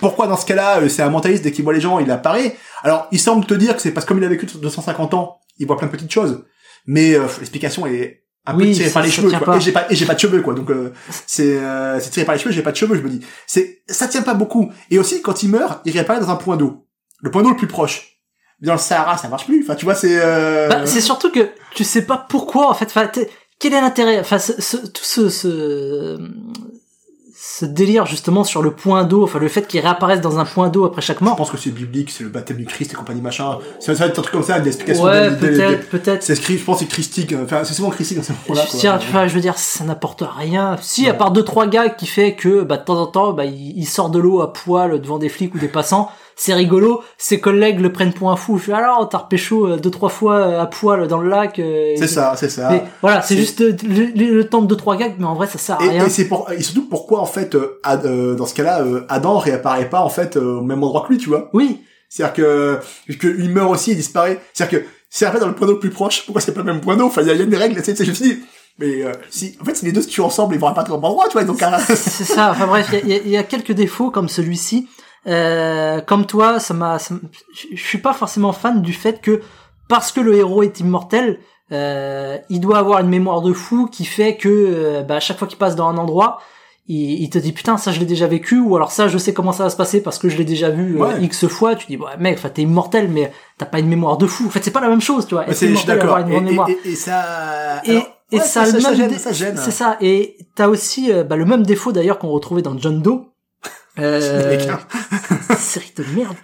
pourquoi dans ce cas-là, euh, c'est un mentaliste dès qu'il voit les gens, il apparaît? Alors, il semble te dire que c'est parce que comme il a vécu 250 ans, il voit plein de petites choses. Mais euh, l'explication est un peu Oui, tirée par les cheveux. quoi. pas. Et j'ai pas et j'ai pas de cheveux quoi. Donc euh, c'est euh, c'est tiré par les cheveux, j'ai pas de cheveux, je me dis. C'est ça tient pas beaucoup. Et aussi quand il meurt, il réapparaît dans un point d'eau. Le point d'eau le plus proche. Dans le Sahara, ça marche plus. Enfin, tu vois, c'est euh... Bah, c'est surtout que tu sais pas pourquoi en fait. Enfin, quel est l'intérêt? Enfin, ce, ce- tout ce, ce ce délire justement sur le point d'eau, enfin le fait qu'il réapparaisse dans un point d'eau après chaque je mort. pense que c'est biblique, c'est le baptême du Christ et compagnie machin. Ça va être un truc comme ça, des explications. Ouais, peut-être, peut-être. C'est je pense que c'est christique. Enfin, c'est souvent christique dans ce moment-là. Je, quoi. tiens, tu vois, je veux dire, ça n'apporte rien. Si, à part deux trois gars qui fait que, bah, de temps en temps, bah, il, il sort de l'eau à poil devant des flics ou des passants, c'est rigolo. Ses collègues le prennent pour un fou. Je fais alors, t'as repécho euh, deux trois fois euh, à poil dans le lac. euh, C'est ça, c'est ça. Mais voilà, c'est juste le, le- le temps de deux trois gags, mais en vrai, ça sert à Et, rien. et c'est pour et surtout pourquoi en fait euh, Ad- euh, dans ce cas-là euh, Adam réapparaît pas en fait au même endroit que lui tu vois Oui, c'est-à-dire que que il meurt aussi il disparaît c'est-à-dire que c'est après dans le point d'eau le plus proche pourquoi c'est pas le même point d'eau? Enfin il y, a il y a des règles sais je me suis dit mais euh, si en fait si les deux se tuent ensemble ils vont pas être au même endroit tu vois donc euh, c'est ça. Enfin bref, il y a- il y, a quelques défauts comme celui-ci. Euh, comme toi, ça m'a. Je suis pas forcément fan du fait que parce que le héros est immortel, euh, il doit avoir une mémoire de fou qui fait que bah, à chaque fois qu'il passe dans un endroit, il, il te dit putain ça je l'ai déjà vécu ou alors ça je sais comment ça va se passer parce que je l'ai déjà vu euh, x fois. Tu dis ouais mec, enfin t'es immortel mais t'as pas une mémoire de fou. En fait c'est pas la même chose, tu vois. C'est- d'accord une et, mémoire. et, et, et ça Et, alors, ouais, ça, ça même gêne ça gêne C'est ça. Et t'as aussi euh, bah, le même défaut d'ailleurs qu'on retrouvait dans John Doe. Euh, hein. série de merde.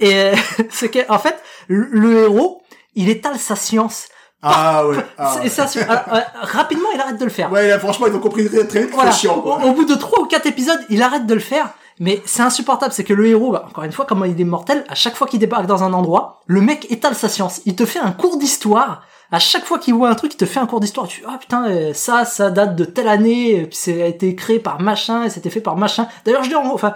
Et euh, c'est que en fait, le, le héros, il étale sa science. Ah ouais ah, ouais. ça, c'est- alors, euh, rapidement, il arrête de le faire. ouais là, franchement ils ont compris très très vite Voilà. chiant Au, quoi au bout de trois ou quatre épisodes, il arrête de le faire. Mais c'est insupportable, c'est que le héros, bah, encore une fois, comme il est mortel, à chaque fois qu'il débarque dans un endroit, le mec étale sa science. Il te fait un cours d'histoire. À chaque fois qu'il voit un truc, il te fait un cours d'histoire. Tu ah putain, euh, ça, ça date de telle année, euh, puis ça a été créé par machin, et c'était fait par machin. D'ailleurs, je dis, en- enfin,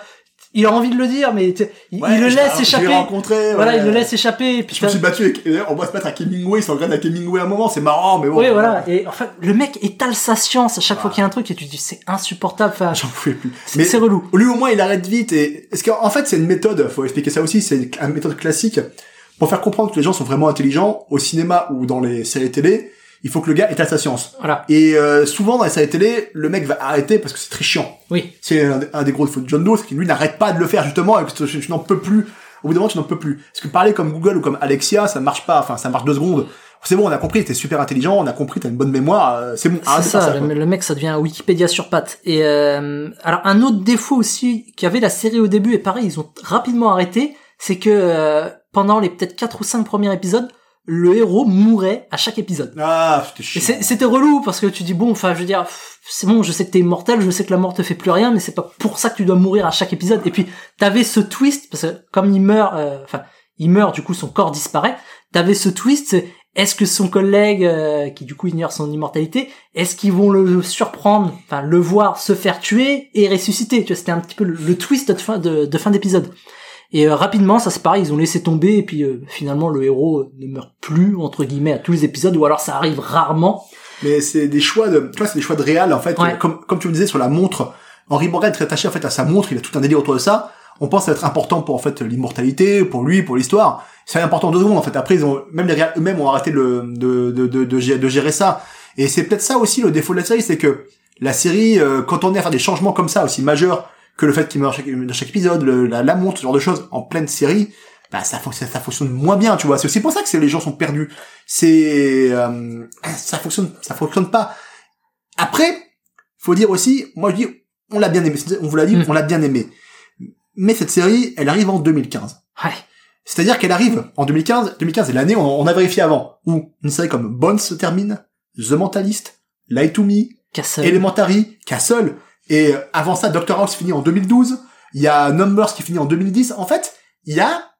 il a envie de le dire, mais il, Ouais, il le laisse échapper. rencontré Voilà, ouais. il le laisse échapper. Et puis je me suis battu avec on va se battre à Hemingway il s'engraine à Hemingway à un moment c'est marrant mais bon Oui, voilà. Et en fait, le mec étale sa science à chaque fois Ah. qu'il y a un truc et tu te dis c'est insupportable. Enfin, j'en pouvais plus c'est c'est relou. Lui au moins il arrête vite et est-ce qu'en en fait c'est une méthode, faut expliquer ça aussi, c'est une méthode classique pour faire comprendre que les gens sont vraiment intelligents au cinéma ou dans les séries télé. Il faut que le gars étale sa science. Voilà. Et euh, souvent dans les séries télé, le mec va arrêter parce que c'est très chiant. Oui. C'est un, un des gros défauts de John Doe, c'est qu'il lui n'arrête pas de le faire justement et que tu, n'en peux plus. Au bout d'un moment, tu n'en peux plus. Parce que parler comme Google ou comme Alexia, ça marche pas. Enfin, ça marche deux secondes. C'est bon, on a compris, t'es super intelligent, on a compris, t'as une bonne mémoire, euh, c'est bon. arrête C'est ça, le, le mec, ça devient un Wikipédia sur pattes. Et euh, alors un autre défaut aussi qu'avait la série au début, et pareil, ils ont rapidement arrêté, c'est que euh, pendant les peut-être quatre ou cinq premiers épisodes, le héros mourait à chaque épisode. Ah, c'était relou parce que tu dis bon, enfin, je veux dire, c'est bon, je sais que t'es immortel, je sais que la mort te fait plus rien, mais c'est pas pour ça que tu dois mourir à chaque épisode. Et puis t'avais ce twist parce que comme il meurt, euh, enfin, il meurt, du coup son corps disparaît. T'avais ce twist. c'est, Est-ce que son collègue, euh, qui du coup ignore son immortalité, est-ce qu'ils vont le surprendre, enfin le voir se faire tuer et ressusciter? Tu vois, c'était un petit peu le, le twist de fin de, de fin d'épisode. Et euh, rapidement, ça c'est pareil, ils ont laissé tomber et puis euh, finalement le héros euh, ne meurt plus entre guillemets à tous les épisodes ou alors ça arrive rarement. Mais c'est des choix de, tu vois, c'est des choix de réal, en fait. Ouais. Comme, comme tu me disais sur la montre, Henri Morgan est très attaché, en fait, à sa montre, il a tout un délire autour de ça. On pense être important pour, en fait, l'immortalité, pour lui, pour l'histoire. C'est important deux secondes, en fait. Après, ils ont, même les réals eux-mêmes ont arrêté le, de, de, de, de, gérer- de gérer ça. Et c'est peut-être ça aussi le défaut de la série, c'est que la série, euh, quand on est à faire des changements comme ça, aussi majeurs que le fait qu'il meurt dans chaque épisode, le- la, la montre, ce genre de choses, en pleine série, bah, ça fonctionne, ça fonctionne moins bien, tu vois. C'est aussi pour ça que les gens sont perdus. C'est, euh, ça fonctionne, ça fonctionne pas. Après, faut dire aussi, moi je dis, on l'a bien aimé. On vous l'a dit, Mm. on l'a bien aimé. Mais cette série, elle arrive en 2015. Ouais. C'est-à-dire qu'elle arrive en 2015. 2015 est l'année, on, on a vérifié avant, où une série comme Bones se termine, The Mentalist, Lie to Me, Castle. Elementary, Castle, et avant ça, Doctor House finit en 2012. Il y a Numbers qui finit en 2010. En fait, il y a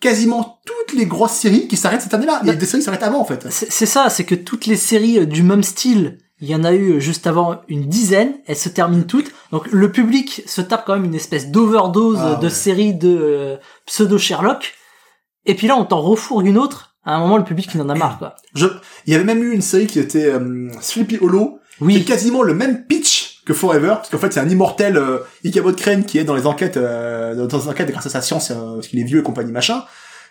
quasiment toutes les grosses séries qui s'arrêtent cette année-là. Il y a des séries qui s'arrêtent avant, en fait. C'est ça, c'est que toutes les séries euh, du même style, il y en a eu euh, juste avant une dizaine, elles se terminent toutes. Donc le public se tape quand même une espèce d'overdose Ah, de ouais. séries de euh, pseudo Sherlock. Et puis là, on t'en refourgue une autre. À un moment, le public il en a marre, quoi. Je, il y avait même eu une série qui était euh, Sleepy Hollow, qui est Oui, quasiment le même pitch que Forever, parce qu'en fait c'est un immortel euh, Ichabod Crane qui est dans les enquêtes, euh, dans les enquêtes grâce à sa science, euh, parce qu'il est vieux et compagnie machin.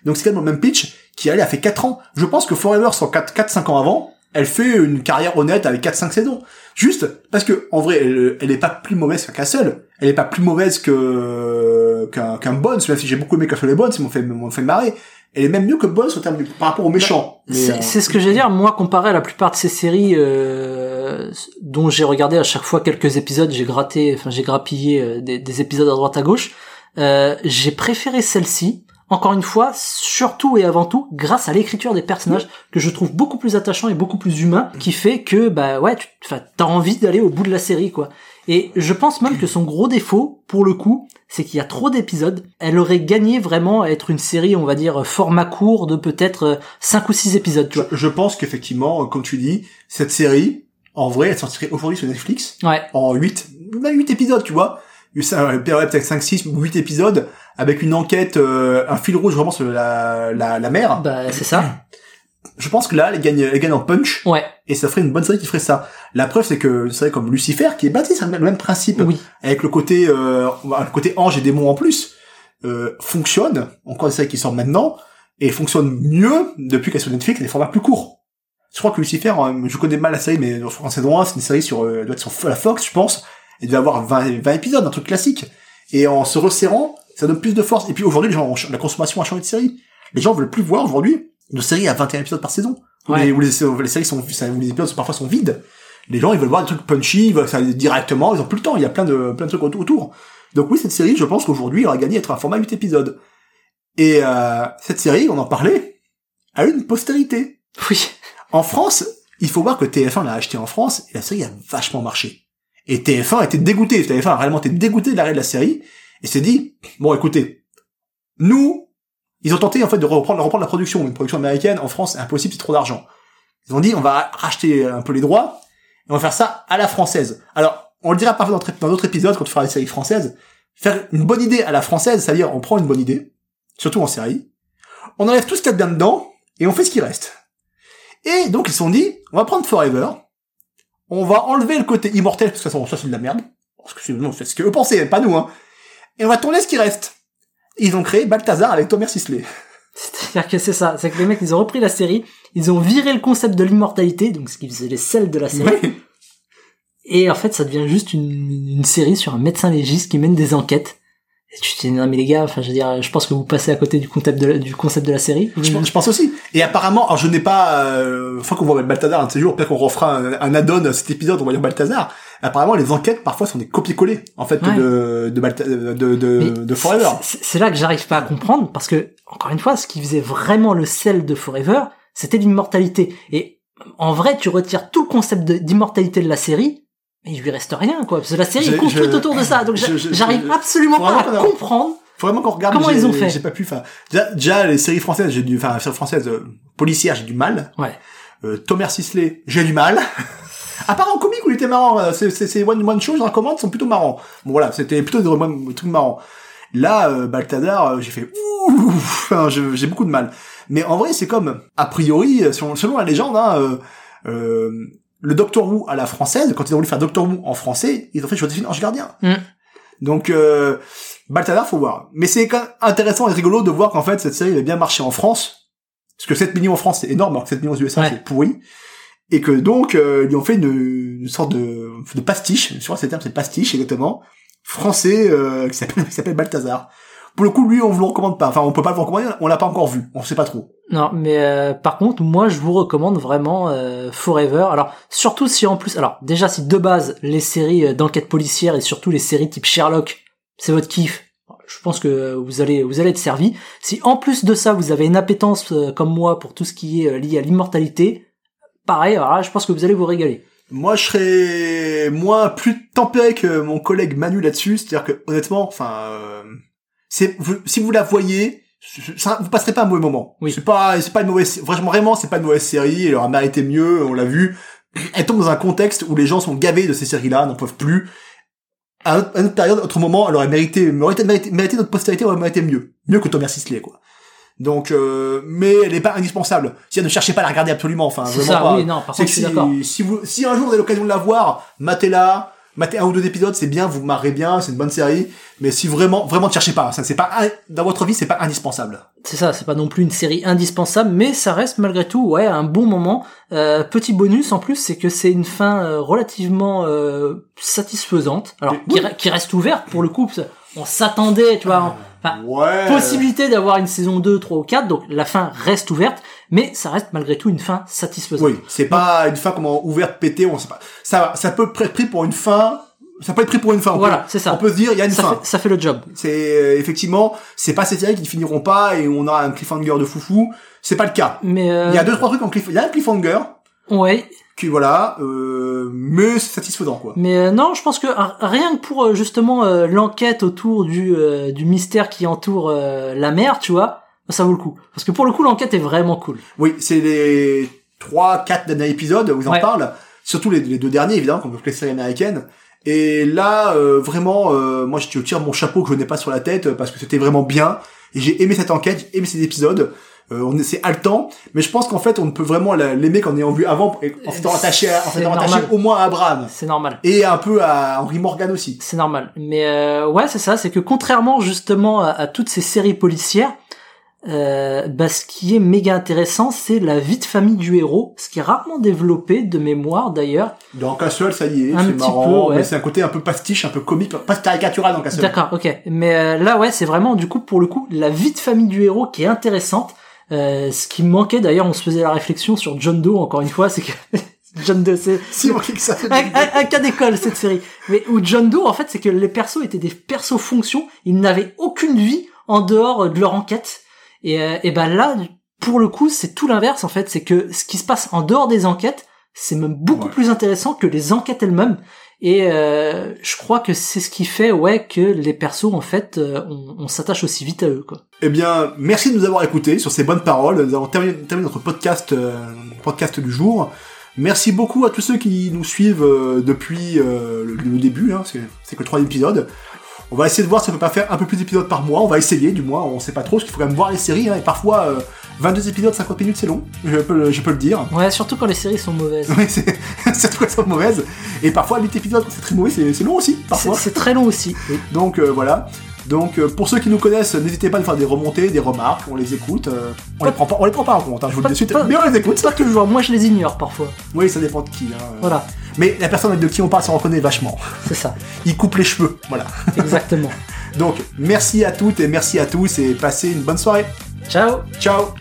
Donc c'est quand même le même pitch qui allait a fait 4 ans. Je pense que Forever, soit 4 4 5 ans avant, elle fait une carrière honnête avec 4 5 saisons. Juste parce que en vrai, elle, elle est pas plus mauvaise qu'un Castle. Elle est pas plus mauvaise que qu'un qu'un Bones, même si j'ai beaucoup aimé Castle et Bones, ils m'ont fait m'ont fait marrer. Elle est même mieux que Bones en termes de, par rapport aux méchants. C'est euh, c'est ce que j'allais dire. Moi, comparé à la plupart de ces séries euh, dont j'ai regardé à chaque fois quelques épisodes, j'ai gratté, enfin j'ai grappillé euh, des, des épisodes à droite à gauche. euh, j'ai préféré celle-ci. Encore une fois, surtout et avant tout, grâce à l'écriture des personnages que je trouve beaucoup plus attachant et beaucoup plus humain, qui fait que bah ouais, tu enfin, t'as envie d'aller au bout de la série quoi. Et je pense même que son gros défaut, pour le coup, c'est qu'il y a trop d'épisodes. Elle aurait gagné vraiment à être une série, on va dire, format court de peut-être 5 ou 6 épisodes, tu je, vois. je pense qu'effectivement, comme tu dis, cette série, en vrai, elle sortirait aujourd'hui sur Netflix Ouais. en 8, même 8 épisodes, tu vois. Ça, peut-être 5, 6 ou 8 épisodes avec une enquête, euh, un fil rouge vraiment sur la, la, la mer. Bah, c'est ça. Je pense que là, elle gagne, elle gagne en punch Ouais. et ça ferait une bonne série qui ferait ça. La preuve, c'est que une série comme Lucifer, qui est bâtie sur le même, principe, Oui. avec le côté, euh, le côté ange et démon en plus, euh, fonctionne. Encore des séries qui sortent maintenant et fonctionne mieux depuis qu'elle est sur Netflix, et des formats plus courts. Je crois que Lucifer, euh, je connais mal la série, mais en saison 1, c'est une série sur, euh, doit être sur la Fox, je pense. Elle devait avoir 20, 20 épisodes, un truc classique. Et en se resserrant, ça donne plus de force. Et puis aujourd'hui, les gens, la consommation a changé de série. Les gens veulent plus voir aujourd'hui une série à 21 épisodes par saison. Où Ouais. les, où les, les séries sont, où les épisodes parfois sont vides. Les gens, ils veulent voir des trucs punchy, ils veulent ça directement, ils ont plus le temps, il y a plein de, plein de trucs auto- autour. Donc oui, cette série, je pense qu'aujourd'hui, elle aurait gagné à être un format 8 épisodes. Et euh, cette série, on en parlait, a eu une postérité. Oui. En France, il faut voir que TF1 l'a acheté en France et la série a vachement marché. Et TF1 était dégoûté. TF1 a réellement été dégoûté de l'arrêt de la série et s'est dit bon, écoutez, nous, ils ont tenté en fait de reprendre, la production, une production américaine en France, c'est impossible, c'est trop d'argent. Ils ont dit on va racheter un peu les droits et on va faire ça à la française. Alors, on le dira parfois dans d'autres épisodes quand tu feras des séries françaises. Faire une bonne idée à la française, c'est-à-dire on prend une bonne idée, surtout en série, on enlève tout ce qu'il y a bien dedans et on fait ce qui reste. Et donc ils se sont dit, on va prendre Forever, on va enlever le côté immortel, parce que ça, ça c'est de la merde, parce que c'est ce que eux pensaient, pas nous, hein. Et on va tourner ce qui reste. Ils ont créé Balthazar avec Thomas Sisley. C'est-à-dire que c'est ça. C'est que les mecs, ils ont repris la série, ils ont viré le concept de l'immortalité, donc ce qui faisait les selles de la série. Et en fait, ça devient juste une, une série sur un médecin légiste qui mène des enquêtes. Et tu te dis, non mais les gars, enfin je veux dire, je pense que vous passez à côté du concept de la, du concept de la série. Je, pense- je pense aussi. Et apparemment, alors je n'ai pas, euh, fois qu'on voit Balthazar un de ces jours, peut-être qu'on refera un, un add-on à cet épisode, on va dire Balthazar. Apparemment, les enquêtes, parfois, sont des copier-coller, en fait, Ouais. de, de, de, de, de Forever. c'est- là que j'arrive pas à comprendre parce que encore une fois, ce qui faisait vraiment le sel de Forever, c'était l'immortalité. Et en vrai, tu retires tout le concept d'immortalité de la série, mais il lui reste rien quoi. Parce que la série Je- est construite je- autour de ça, donc j'arrive absolument pas à qu'on a- comprendre. Faut vraiment qu'on regarde. Comment ils ont fait J'ai pas pu, enfin, déjà, déjà, les séries françaises, j'ai du, enfin, séries françaises, euh, policières, j'ai du mal. Ouais. Euh, Thomas Sisley, j'ai du mal. à part en comique où il était marrant, euh, c'est, c'est, c'est one, one show, je recommande, sont plutôt marrants. Bon, voilà, c'était plutôt des trucs marrants. Là, euh, Balthazar, euh, j'ai fait ouh, enfin, j'ai beaucoup de mal. Mais en vrai, c'est comme, a priori, selon, selon la légende, hein, euh, euh, le Doctor Who à la française, quand ils ont voulu faire Doctor Who en français, ils ont fait Joséphine Ange Gardien. Mm. Donc, euh, Balthazar, faut voir. Mais c'est quand même intéressant et rigolo de voir qu'en fait, cette série avait bien marché en France. Parce que 7 millions en France, c'est énorme, alors que 7 millions aux USA, Ouais. c'est pourri. Et que donc, euh, ils ont fait une, une sorte de, de pastiche, je crois que c'est le terme, c'est pastiche, exactement, français, euh, qui s'appelle, qui s'appelle Balthazar. Pour le coup, lui, on vous le recommande pas. Enfin, on peut pas le recommander, on l'a pas encore vu. On sait pas trop. Non, mais euh, par contre, moi, je vous recommande vraiment euh, Forever. Alors, surtout si en plus, alors déjà si de base les séries euh, d'enquête policière et surtout les séries type Sherlock, c'est votre kiff. Je pense que vous allez vous allez être servi. Si en plus de ça vous avez une appétence euh, comme moi pour tout ce qui est euh, lié à l'immortalité, pareil. Alors là, je pense que vous allez vous régaler. Moi, je serais moins plus tempéré que mon collègue Manu là-dessus. C'est-à-dire que, honnêtement, enfin, euh, c'est, vous- si vous la voyez, ça, vous passerez pas un mauvais moment. Oui. C'est pas, c'est pas une mauvaise, vraiment, vraiment, c'est pas une mauvaise série. Elle aura mérité mieux, on l'a vu. Elle tombe dans un contexte où les gens sont gavés de ces séries-là, n'en peuvent plus. À une- à une période, à autre moment, elle aurait mérité, mérité, mérité, mérité notre postérité aurait mérité mieux. Mieux que Thomas Sisley, quoi. Donc, euh, mais elle est pas indispensable. Si ne cherchez pas à la regarder absolument, enfin, vraiment ça, pas. oui, non, par contre, que je suis si, si vous, si un jour vous avez l'occasion de la voir, matez-la, Mater un ou deux épisodes, c'est bien, vous marrez bien, c'est une bonne série. Mais si vraiment, vraiment, ne cherchez pas. Ça, c'est pas, dans votre vie, c'est pas indispensable. C'est ça, c'est pas non plus une série indispensable, mais ça reste malgré tout, ouais, un bon moment. Euh, petit bonus en plus, c'est que c'est une fin euh, relativement euh, satisfaisante, alors Oui. qui, re- qui reste ouverte pour le coup. On s'attendait, tu vois, enfin, Ouais. possibilité d'avoir une saison 2, 3 ou 4, donc la fin reste ouverte, mais ça reste malgré tout une fin satisfaisante. Oui, c'est pas une fin comment ouverte, pétée, on sait pas. Ça, ça peut être pris pour une fin. Ça peut être pris pour une fin. On Voilà, peut- c'est ça. On peut se dire, il y a une Ça fin. fait, ça fait le job. C'est euh, effectivement, c'est pas ces séries qui ne finiront pas et on aura un cliffhanger de foufou. C'est pas le cas. Mais euh, Il y a deux trois trucs en cliff. Il y a un cliffhanger ouais, qui voilà, euh, mais c'est satisfaisant quoi. Mais euh, non, je pense que r- rien que pour euh, justement euh, l'enquête autour du euh, du mystère qui entoure euh, la mer, tu vois, ça vaut le coup. Parce que pour le coup, l'enquête est vraiment cool. Oui, c'est les trois, quatre derniers épisodes où ils en Ouais. parlent. Surtout les, les deux derniers évidemment, comme les séries américaines. Et là, euh, vraiment, euh, moi je tire mon chapeau que je n'ai pas sur la tête parce que c'était vraiment bien. Et j'ai aimé cette enquête, j'ai aimé ces épisodes. Euh, on est, c'est haletant, mais je pense qu'en fait, on ne peut vraiment la- l'aimer qu'en ayant vu avant, en s'étant attaché, à- en s'étant attaché au moins à Abraham C'est normal. et un peu à Henry Morgan aussi. C'est normal. Mais euh, ouais, c'est ça. C'est que contrairement justement à, à toutes ces séries policières, euh, bah, ce qui est méga intéressant, c'est la vie de famille du héros, ce qui est rarement développé de mémoire d'ailleurs. Dans Castle, ça y est, c'est marrant, peu, ouais. mais c'est un côté un peu pastiche, un peu comique, pas caricatural dans Castle. D'accord, ok. Mais euh, là, ouais, c'est vraiment du coup pour le coup la vie de famille du héros qui est intéressante. Euh, ce qui manquait d'ailleurs, on se faisait la réflexion sur John Doe encore une fois, c'est que John Doe, c'est Si, on que ça. un, un- un cas d'école cette série. Mais où John Doe, en fait, c'est que les persos étaient des persos fonctions, ils n'avaient aucune vie en dehors de leur enquête. Et, euh, et ben là, pour le coup, c'est tout l'inverse en fait, c'est que ce qui se passe en dehors des enquêtes, c'est même beaucoup Ouais. plus intéressant que les enquêtes elles-mêmes. Et euh, je crois que c'est ce qui fait ouais que les persos en fait, euh, on, on s'attache aussi vite à eux quoi. Eh bien, merci de nous avoir écoutés sur ces bonnes paroles. Nous avons terminé, terminé notre podcast, euh, podcast du jour. Merci beaucoup à tous ceux qui nous suivent depuis le, le début. Hein, c'est, c'est que le troisième épisode. On va essayer de voir si on peut pas faire un peu plus d'épisodes par mois. On va essayer, du moins. On sait pas trop, parce qu'il faut quand même voir les séries. Hein, et parfois, euh, 22 épisodes, 50 minutes, c'est long. Je peux, le- je peux le dire. Ouais, surtout quand les séries sont mauvaises. Oui, c'est surtout quand elles sont mauvaises. Et parfois, 8 épisodes, quand c'est très mauvais, c'est, long aussi, parfois. c'est très long aussi. oui. Donc euh, voilà. Donc euh, pour ceux qui nous connaissent, n'hésitez pas à nous faire des remontées, des remarques, on les écoute. euh, on les prend pas, on les prend pas en compte, hein, je vous le dis de suite. Pas- Mais on les écoute. Pas toujours. Moi, je les ignore parfois. Oui, ça dépend de qui. hein. Voilà, Mais la personne de qui on parle s'en reconnaît vachement. c'est ça. Il coupe les cheveux, voilà. Exactement. Donc merci à toutes et merci à tous et passez une bonne soirée. Ciao. Ciao